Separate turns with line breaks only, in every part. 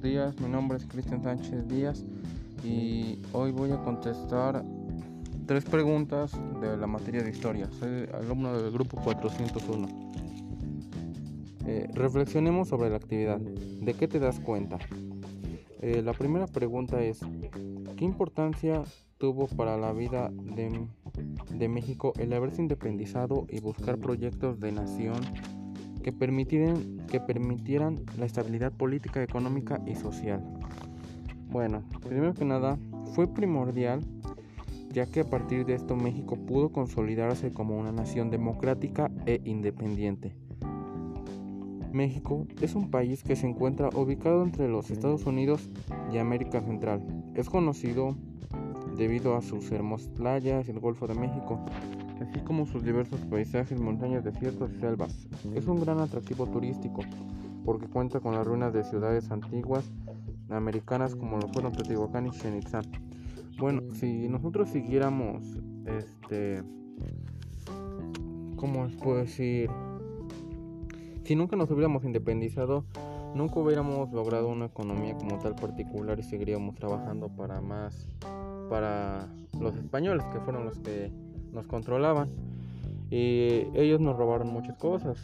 buenos días. Mi nombre es Cristian Sánchez Díaz y hoy voy a contestar tres preguntas de la materia de historia. Soy alumno del grupo 401. Eh, reflexionemos sobre la actividad. ¿De qué te das cuenta? Eh, la primera pregunta es, ¿qué importancia tuvo para la vida de, de México el haberse independizado y buscar proyectos de nación que permitieran, la estabilidad política, económica y social. Bueno, primero que nada, fue primordial ya que a partir de esto México pudo consolidarse como una nación democrática e independiente. México es un país que se encuentra ubicado entre los Estados Unidos y América Central. Es conocido debido a sus hermosas playas y el Golfo de México, así como sus diversos paisajes, montañas, desiertos y selvas. Es un gran atractivo turístico porque cuenta con las ruinas de ciudades antiguas americanas como lo fueron Teotihuacán y Chichen Itza. Bueno, si nosotros siguiéramos, este, ¿cómo os puedo decir? Si nunca nos hubiéramos independizado, nunca hubiéramos logrado una economía como tal particular y seguiríamos trabajando para más, para los españoles que fueron los que nos controlaban y ellos nos robaron muchas cosas.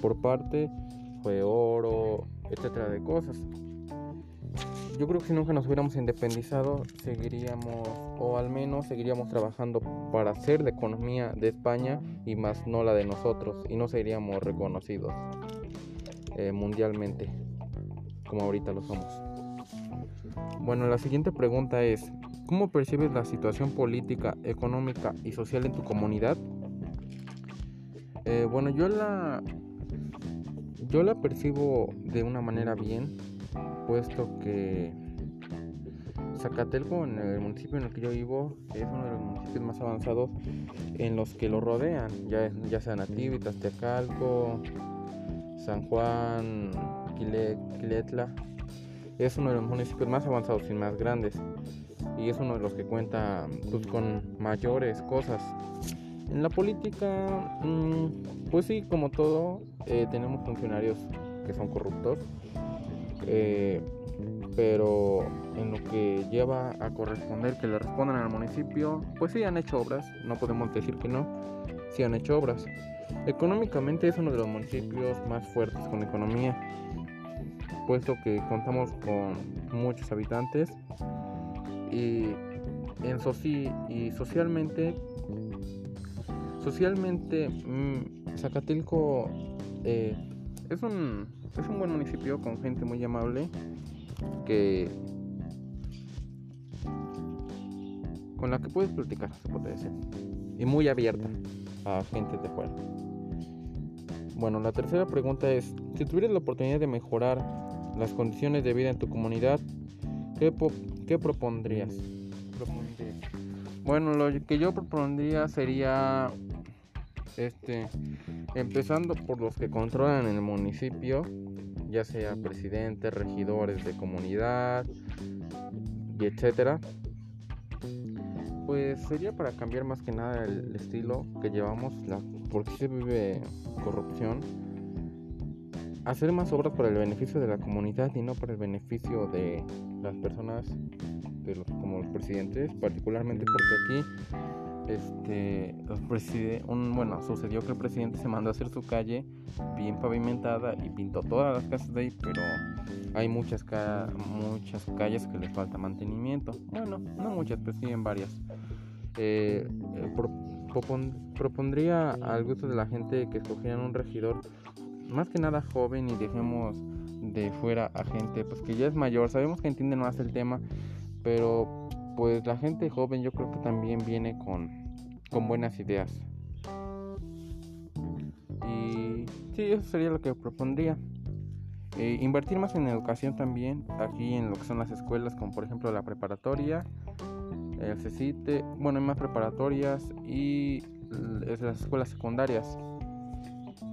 Por parte fue oro, etcétera de cosas. Yo creo que si nunca nos hubiéramos independizado, seguiríamos, o al menos seguiríamos trabajando para hacer la economía de España y más no la de nosotros, y no seríamos reconocidos eh, mundialmente, como ahorita lo somos. Bueno, la siguiente pregunta es, ¿Cómo percibes la situación política, económica y social en tu comunidad? Eh, bueno, yo la yo la percibo de una manera bien, puesto que Zacatelco, en el municipio en el que yo vivo, es uno de los municipios más avanzados en los que lo rodean, ya, ya sea Nativitas, Tecalco, San Juan, Quiletla. Es uno de los municipios más avanzados y más grandes y es uno de los que cuenta pues, con mayores cosas. En la política, mm, pues sí, como todo, eh, tenemos funcionarios que son corruptos, eh, pero en lo que lleva a corresponder que le respondan al municipio, pues sí han hecho obras, no podemos decir que no, sí han hecho obras. Económicamente es uno de los municipios más fuertes con economía, puesto que contamos con muchos habitantes y, en y socialmente, socialmente mmm, es, un, es un buen municipio con gente muy amable que con la que puedes platicar, se puede decir, y muy abierta a gente de fuera. Bueno, la tercera pregunta es, si tuvieras la oportunidad de mejorar las condiciones de vida en tu comunidad, ¿qué, ¿qué propondrías? Bueno, lo que yo propondría sería este empezando por los que controlan el municipio, ya sea presidentes, regidores de comunidad y etcétera. Pues sería para cambiar más que nada el estilo que llevamos, la, porque se vive corrupción hacer más obras para el beneficio de la comunidad y no para el beneficio de las personas de los, como los presidentes, particularmente porque aquí este los un, bueno, sucedió que el presidente se mandó a hacer su calle bien pavimentada y pintó todas las casas de ahí, pero hay muchas muchas calles que les falta mantenimiento. Bueno, no muchas, pero sí en varias. Eh, eh, propondría al gusto de la gente que escogieran un regidor más que nada joven y dejemos de fuera a gente pues que ya es mayor, sabemos que entienden más el tema, pero pues la gente joven yo creo que también viene con, con buenas ideas. Y sí, eso sería lo que propondría. Eh, invertir más en educación también, aquí en lo que son las escuelas, como por ejemplo la preparatoria, el CECITE, bueno, hay más preparatorias y las escuelas secundarias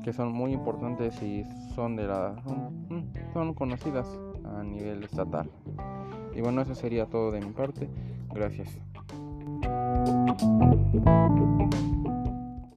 que son muy importantes y son de la son, conocidas a nivel estatal. Y bueno, eso sería todo de mi parte. Gracias.